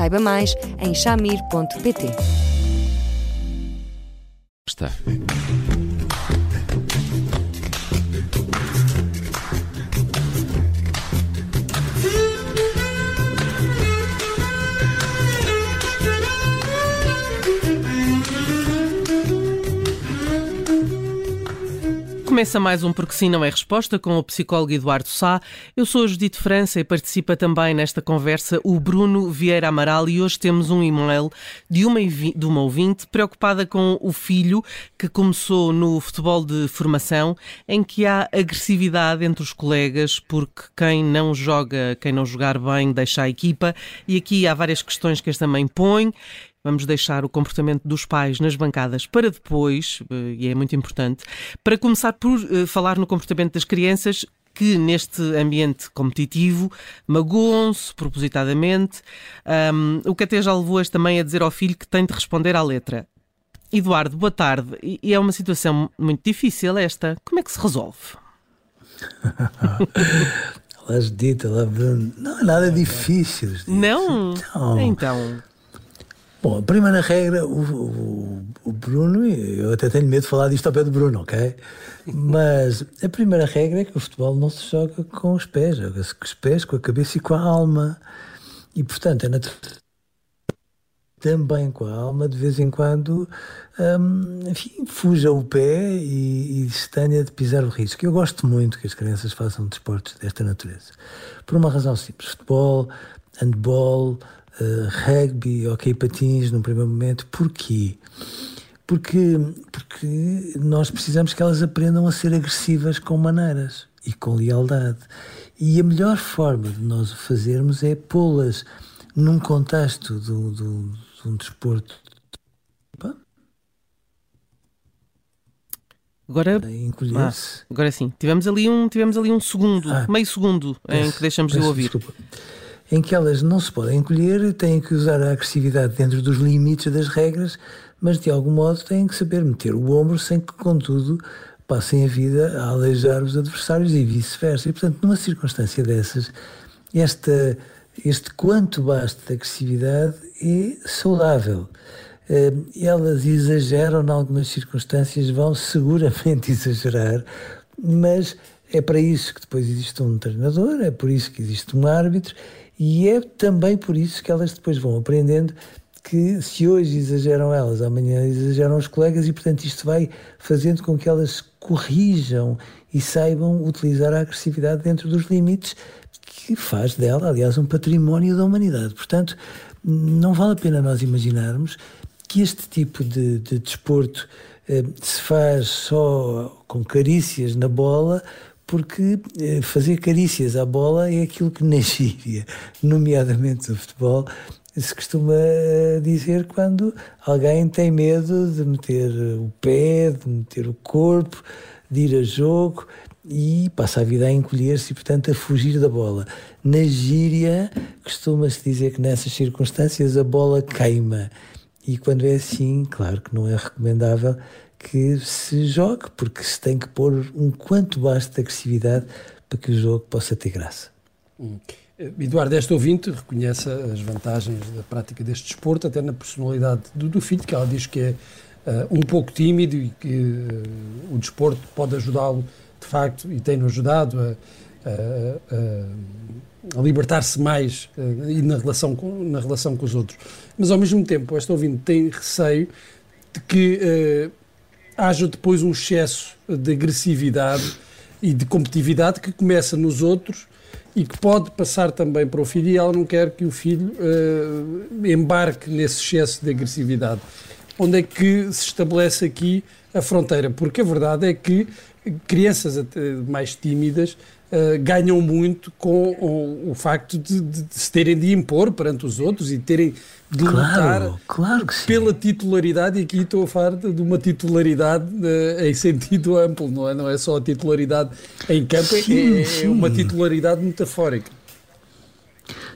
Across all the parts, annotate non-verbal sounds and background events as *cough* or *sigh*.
Saiba mais em chamir.pt. Está. Começa mais um Porque Sim Não é Resposta com o psicólogo Eduardo Sá. Eu sou a Judite França e participa também nesta conversa o Bruno Vieira Amaral e hoje temos um e-mail de uma, de uma ouvinte preocupada com o filho que começou no futebol de formação em que há agressividade entre os colegas porque quem não joga, quem não jogar bem deixa a equipa e aqui há várias questões que esta mãe põe Vamos deixar o comportamento dos pais nas bancadas para depois, eh, e é muito importante, para começar por eh, falar no comportamento das crianças que neste ambiente competitivo magoam-se propositadamente, um, o que até já levou este também a dizer ao filho que tem de responder à letra. Eduardo, boa tarde. E é uma situação muito difícil esta. Como é que se resolve? *laughs* Elas dita, lá Bruno. Não é nada difícil. Não? Então. então. Bom, a primeira regra, o, o, o, Bruno, eu até tenho medo de falar disto ao pé do Bruno, ok? Mas a primeira regra é que o futebol não se joga com os pés, joga-se com os pés, com a cabeça e com a alma. E, portanto, é natural também com a alma, de vez em quando, hum, enfim, fuja o pé e, e tenha de pisar o risco. Eu gosto muito que as crianças façam desportos desta natureza. Por uma razão simples: futebol, handball, uh, rugby, ok, patins no primeiro momento. Porquê? Porque, porque nós precisamos que elas aprendam a ser agressivas com maneiras e com lealdade. E a melhor forma de nós o fazermos é pô-las num contexto do, do, de um desporto. Agora, ah, agora sim, tivemos ali um, tivemos ali um segundo, ah, meio segundo em que deixamos de ouvir. Desculpa em que elas não se podem encolher, têm que usar a agressividade dentro dos limites das regras, mas de algum modo têm que saber meter o ombro sem que, contudo, passem a vida a aleijar os adversários e vice-versa. E, portanto, numa circunstância dessas, esta, este quanto basta de agressividade é saudável. Eh, elas exageram em algumas circunstâncias, vão seguramente *laughs* exagerar, mas é para isso que depois existe um treinador, é por isso que existe um árbitro e é também por isso que elas depois vão aprendendo que se hoje exageram elas, amanhã exageram os colegas e, portanto, isto vai fazendo com que elas corrijam e saibam utilizar a agressividade dentro dos limites que faz dela, aliás, um património da humanidade. Portanto, não vale a pena nós imaginarmos que este tipo de, de desporto eh, se faz só com carícias na bola porque eh, fazer carícias à bola é aquilo que na gíria, nomeadamente do futebol, se costuma eh, dizer quando alguém tem medo de meter o pé, de meter o corpo, de ir a jogo e passa a vida a encolher-se e, portanto, a fugir da bola. Na gíria, costuma-se dizer que nessas circunstâncias a bola queima. E quando é assim, claro que não é recomendável que se jogue, porque se tem que pôr um quanto basta de agressividade para que o jogo possa ter graça. Hum. Eduardo, este ouvinte reconhece as vantagens da prática deste desporto, até na personalidade do, do filho, que ela diz que é uh, um pouco tímido e que uh, o desporto pode ajudá-lo, de facto, e tem-no ajudado a, a, a, a libertar-se mais uh, e na relação, com, na relação com os outros. Mas, ao mesmo tempo, este ouvinte tem receio de que haja depois um excesso de agressividade e de competitividade que começa nos outros e que pode passar também para o filho e ela não quer que o filho uh, embarque nesse excesso de agressividade. Onde é que se estabelece aqui a fronteira? Porque a verdade é que crianças mais tímidas uh, ganham muito com o, o facto de, de, de, se terem de impor perante os outros e terem de claro, lutar claro pela titularidade, e aqui estou a falar de uma titularidade uh, em sentido amplo, não é? Não é só a titularidade em campo, é, sim, é, sim. é uma titularidade metafórica.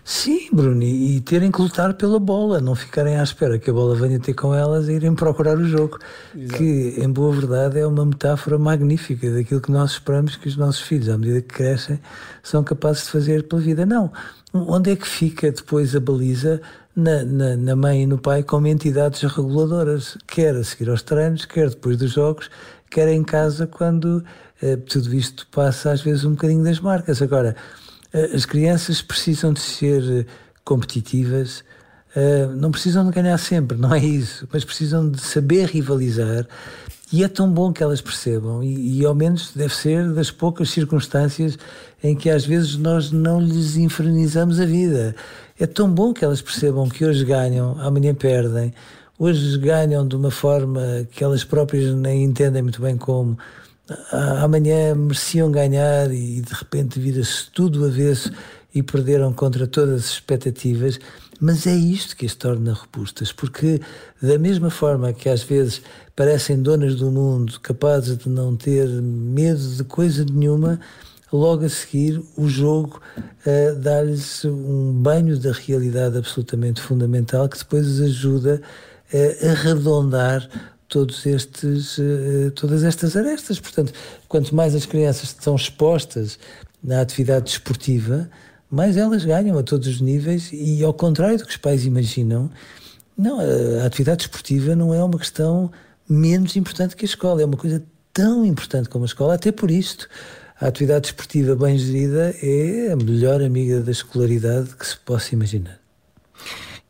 Sim, Bruno, e terem que lutar pela bola, não ficarem à espera que a bola venha ter com elas e irem procurar o jogo. Exato. Que, em boa verdade, é uma metáfora magnífica daquilo que nós esperamos que os nossos filhos, à medida que crescem, são capazes de fazer pela vida. Não. Onde é que fica depois a baliza na, na, na mãe e no pai como entidades reguladoras, quer a seguir aos treinos, quer depois dos jogos, quer em casa, quando eh, tudo isto passa às vezes um bocadinho das marcas. Agora, as crianças precisam de ser eh, competitivas, eh, não precisam de ganhar sempre, *laughs* não é isso, mas precisam de saber rivalizar. E é tão bom que elas percebam, e, e ao menos deve ser das poucas circunstâncias em que às vezes nós não lhes infernizamos a vida. É tão bom que elas percebam que hoje ganham, amanhã perdem, hoje ganham de uma forma que elas próprias nem entendem muito bem como, amanhã mereciam ganhar e de repente vira-se tudo avesso e perderam contra todas as expectativas. Mas é isto que as torna robustas, porque da mesma forma que às vezes parecem donas do mundo, capazes de não ter medo de coisa nenhuma, logo a seguir o jogo uh, dá-lhes um banho da realidade absolutamente fundamental que depois os ajuda uh, a arredondar todos estes, uh, todas estas arestas. Portanto, quanto mais as crianças estão expostas na atividade desportiva, mais elas ganham a todos os níveis e, ao contrário do que os pais imaginam, não, a atividade desportiva não é uma questão menos importante que a escola, é uma coisa tão importante como a escola, até por isto. A atividade desportiva bem gerida é a melhor amiga da escolaridade que se possa imaginar.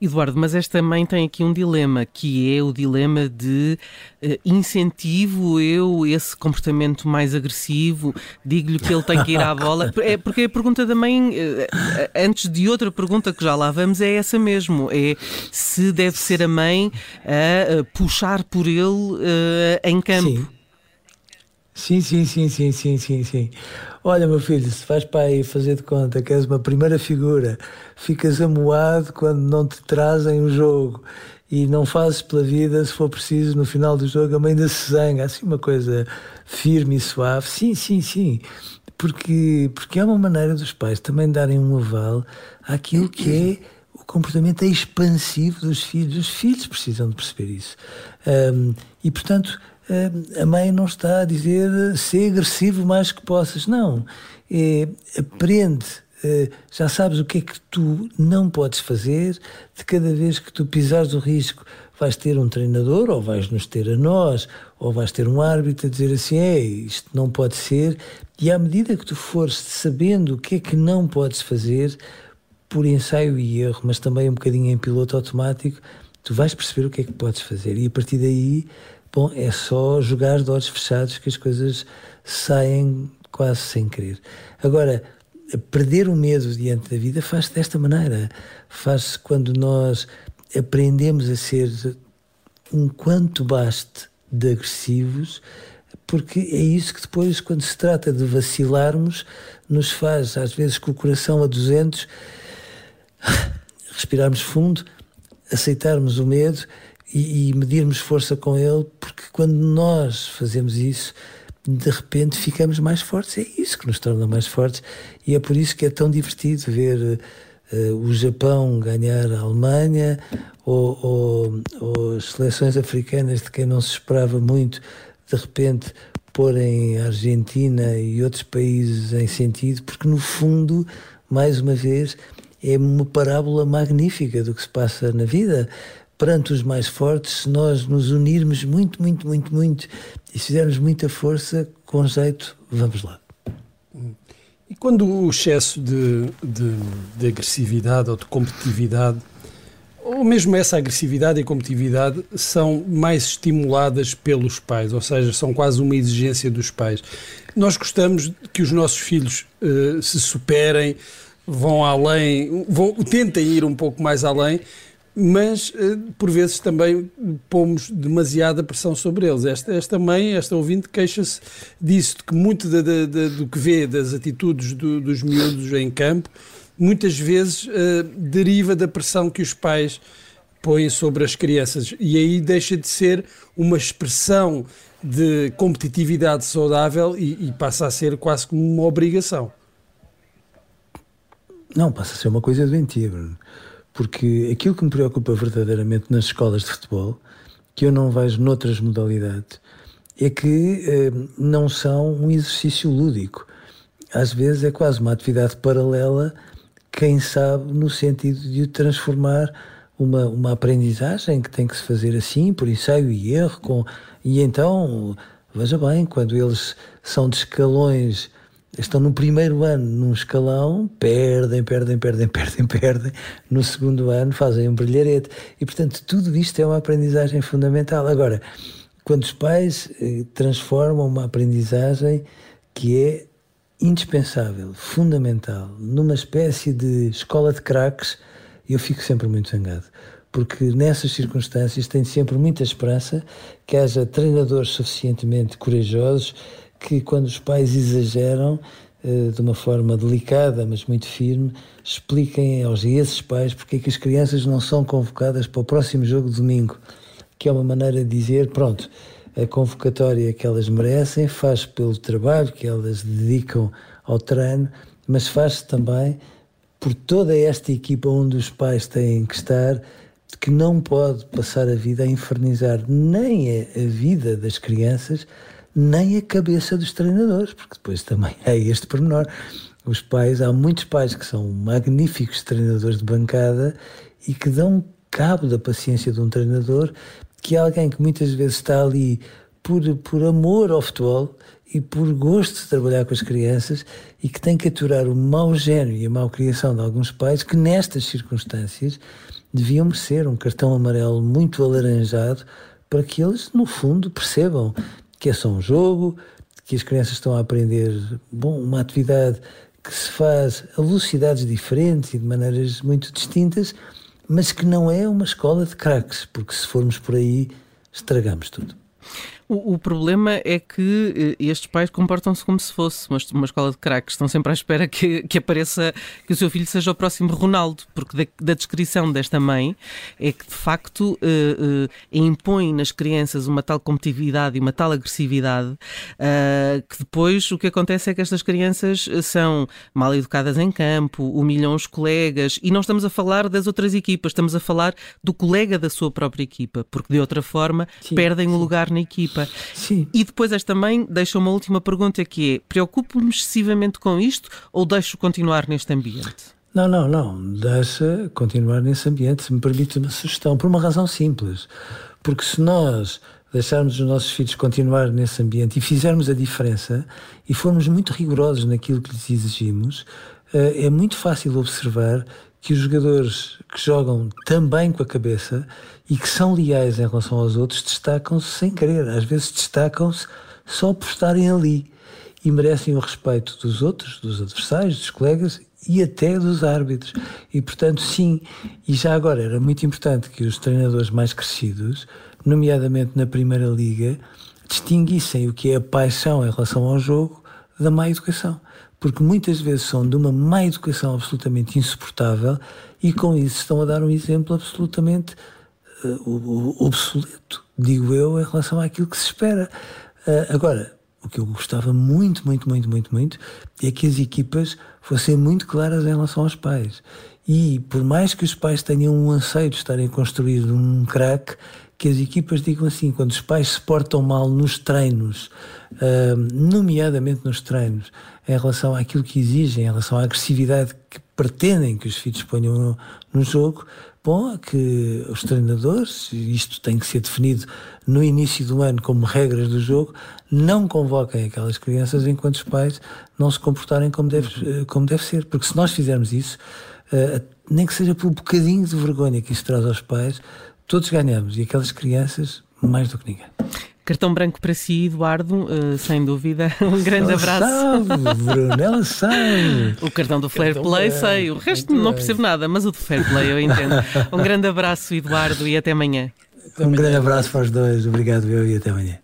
Eduardo, mas esta mãe tem aqui um dilema, que é o dilema de uh, incentivo eu esse comportamento mais agressivo, digo-lhe que ele tem que ir à bola. *laughs* É porque a pergunta da mãe, uh, antes de outra pergunta que já lá vamos, é essa mesmo: é se deve ser a mãe a uh, puxar por ele em campo. Sim. Sim, sim, sim, sim, sim, sim, sim. Olha, meu filho, se vais para aí fazer de conta que és uma primeira figura, ficas amoado quando não te trazem o jogo e não fazes pela vida, se for preciso, no final do jogo, a mãe da zanga, assim uma coisa firme e suave. Sim, sim, sim. Porque, porque é uma maneira dos pais também darem um aval àquilo que é o comportamento expansivo dos filhos. Os filhos precisam de perceber isso. Um, e, portanto, a mãe não está a dizer ser agressivo mais que possas. Não. É, aprende. Eh, já sabes o que é que tu não podes fazer. De cada vez que tu pisares o risco, vais ter um treinador, ou vais nos ter a nós, ou vais ter um árbitro a dizer assim: é, isto não pode ser. E à medida que tu fores sabendo o que é que não podes fazer, por ensaio e erro, mas também um bocadinho em piloto automático, tu vais perceber o que é que podes fazer. E a partir daí Bom, é só jogar de olhos fechados que as coisas saem quase sem querer. Agora, perder o medo diante da vida faz-se desta maneira. Faz-se quando nós aprendemos a ser um quanto baste de agressivos, porque é isso que depois, quando se trata de vacilarmos, nos faz, às vezes com o coração a 200, *sighs* respirarmos fundo, aceitarmos o medo e, e medirmos força com ele, porque quando nós fazemos isso, de repente ficamos mais fortes. É isso que nos torna mais fortes e é por isso que é tão divertido ver uh, o Japão ganhar a Alemanha ou, ou, ou, as seleções africanas de quem não se esperava muito, de repente porem a Argentina e outros países em sentido, porque no fundo, mais uma vez, é uma parábola magnífica do que se passa na vida perante os mais fortes, se nós nos unirmos muito, muito, muito, muito e fizermos muita força, com jeito, vamos lá. E quando o excesso de, de, de agressividade ou de competitividade, ou mesmo essa agressividade e competitividade, são mais estimuladas pelos pais, ou seja, são quase uma exigência dos pais. Nós gostamos que os nossos filhos uh, se superem, vão além, vão, tentem ir um pouco mais além, mas eh, por vezes também pomos demasiada pressão sobre eles. Esta, esta mãe, esta ouvinte, queixa-se disso, de que muito do que vê das atitudes do, dos miúdos em campo, muitas vezes uh, deriva da pressão que os pais põem sobre as crianças e aí deixa de ser uma expressão de competitividade saudável e, e passa a ser quase como uma obrigação. Não, passa a ser uma coisa doentia, Bruno. Porque aquilo que me preocupa verdadeiramente nas escolas de futebol, que eu não vejo noutras modalidades, é que eh, não são um exercício lúdico. Às vezes é quase uma atividade paralela, quem sabe, no sentido de transformar uma, uma aprendizagem que tem que se fazer assim, por ensaio e erro, com, e então, veja bem, quando eles são de escalões estão no primeiro ano num escalão, perdem, perdem, perdem, *laughs* perdem, perdem. No segundo ano fazem um brilharete. E, portanto, tudo isto é uma aprendizagem fundamental. Agora, quando os pais eh, transformam uma aprendizagem que é indispensável, fundamental, numa espécie de escola de craques, eu fico sempre muito zangado. Porque nessas circunstâncias tenho sempre muita esperança que haja treinadores suficientemente corajosos que quando os pais exageram eh, de uma forma delicada, mas muito firme, expliquem aos esses pais porque é que as crianças não são convocadas para o próximo jogo de domingo, que é uma maneira de dizer, pronto, a convocatória que elas merecem faz pelo trabalho que elas dedicam ao treino, mas faz-se também por toda esta equipa onde os pais têm que estar, que não pode passar a vida a infernizar nem a vida das crianças, nem a cabeça dos treinadores, porque depois também é este pormenor. Os pais, há muitos pais que são magníficos treinadores de bancada e que dão cabo da paciência de um treinador, que é alguém que muitas vezes está ali por, por amor ao futebol e por gosto de trabalhar com as crianças e que tem que aturar o mau gênio e a mau criação de alguns pais que nestas circunstâncias deviam merecer um cartão amarelo muito alaranjado para que eles, no fundo, percebam que é só um jogo, que as crianças estão a aprender bom, uma atividade que se faz a velocidades diferentes e de maneiras muito distintas, mas que não é uma escola de craques, porque se formos por aí estragamos tudo. O, o, problema é que eh, estes pais comportam-se como se fosse uma, uma escola de craques. Estão sempre à espera que, que apareça, que o seu filho seja o próximo Ronaldo, porque da, da descrição desta mãe é que de facto uh, uh, impõe nas crianças uma tal competitividade e uma tal agressividade uh, que depois o que acontece é que estas crianças são mal educadas em campo, humilham os colegas e não estamos a falar das outras equipas, estamos a falar do colega da sua própria equipa, porque de outra forma sim, perdem sim. o lugar na equipa equipa. Sim. E depois esta mãe deixa uma última pergunta que é: preocupo-me excessivamente com isto ou deixo continuar neste ambiente? Não, não, não. Deixa continuar nesse ambiente, se me permite uma sugestão, por uma razão simples. Porque se nós deixarmos os nossos filhos continuar nesse ambiente e fizermos a diferença e formos muito rigorosos naquilo que lhes exigimos, eh, é muito fácil observar que os jogadores que jogam também com a cabeça e que são leais em relação aos outros destacam-se sem querer. Às vezes destacam-se só por estarem ali e merecem o respeito dos outros, dos adversários, dos colegas e até dos árbitros. E portanto, sim, e já agora era muito importante que os treinadores mais crescidos, nomeadamente na Primeira Liga, distinguissem o que é a paixão em relação ao jogo da má educação porque muitas vezes são de uma má educação absolutamente insuportável e com isso estão a dar um exemplo absolutamente uh, obsoleto, digo eu, em relação àquilo que se espera. Uh, agora, o que eu gostava muito, muito, muito, muito, muito é que as equipas fossem muito claras em relação aos pais. E por mais que os pais tenham um anseio de estarem a construir um crack, que as equipas digam assim, quando os pais se portam mal nos treinos, uh, nomeadamente nos treinos, em relação àquilo que exigem, em relação à agressividade que pretendem que os filhos ponham no, no jogo, bom, é que os treinadores, isto tem que ser definido no início do ano como regras do jogo, não convoquem aquelas crianças enquanto os pais não se comportarem como deve, como deve ser. Porque se nós fizermos isso, uh, nem que seja por um bocadinho de vergonha que isso traz aos pais, todos ganhamos e aquelas crianças mais do que ninguém. Cartão branco para si, Eduardo, uh, sem dúvida. *laughs* Um grande ela abraço. Sabe, Bruno, ela sabe. O cartão do Fair Play, sei. O resto não percebo nada, mas o do Fair Play eu entendo. *laughs* Um grande abraço, Eduardo, e até amanhã. Um grande abraço para os dois. Obrigado, eu, e até amanhã.